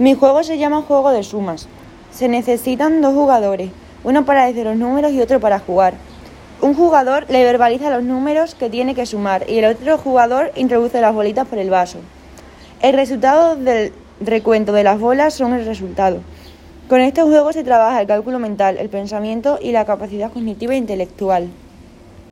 Mi juego se llama juego de sumas. Se necesitan dos jugadores, uno para decir los números y otro para jugar. Un jugador le verbaliza los números que tiene que sumar y el otro jugador introduce las bolitas por el vaso. El resultado del recuento de las bolas son el resultado. Con este juego se trabaja el cálculo mental, el pensamiento y la capacidad cognitiva e intelectual.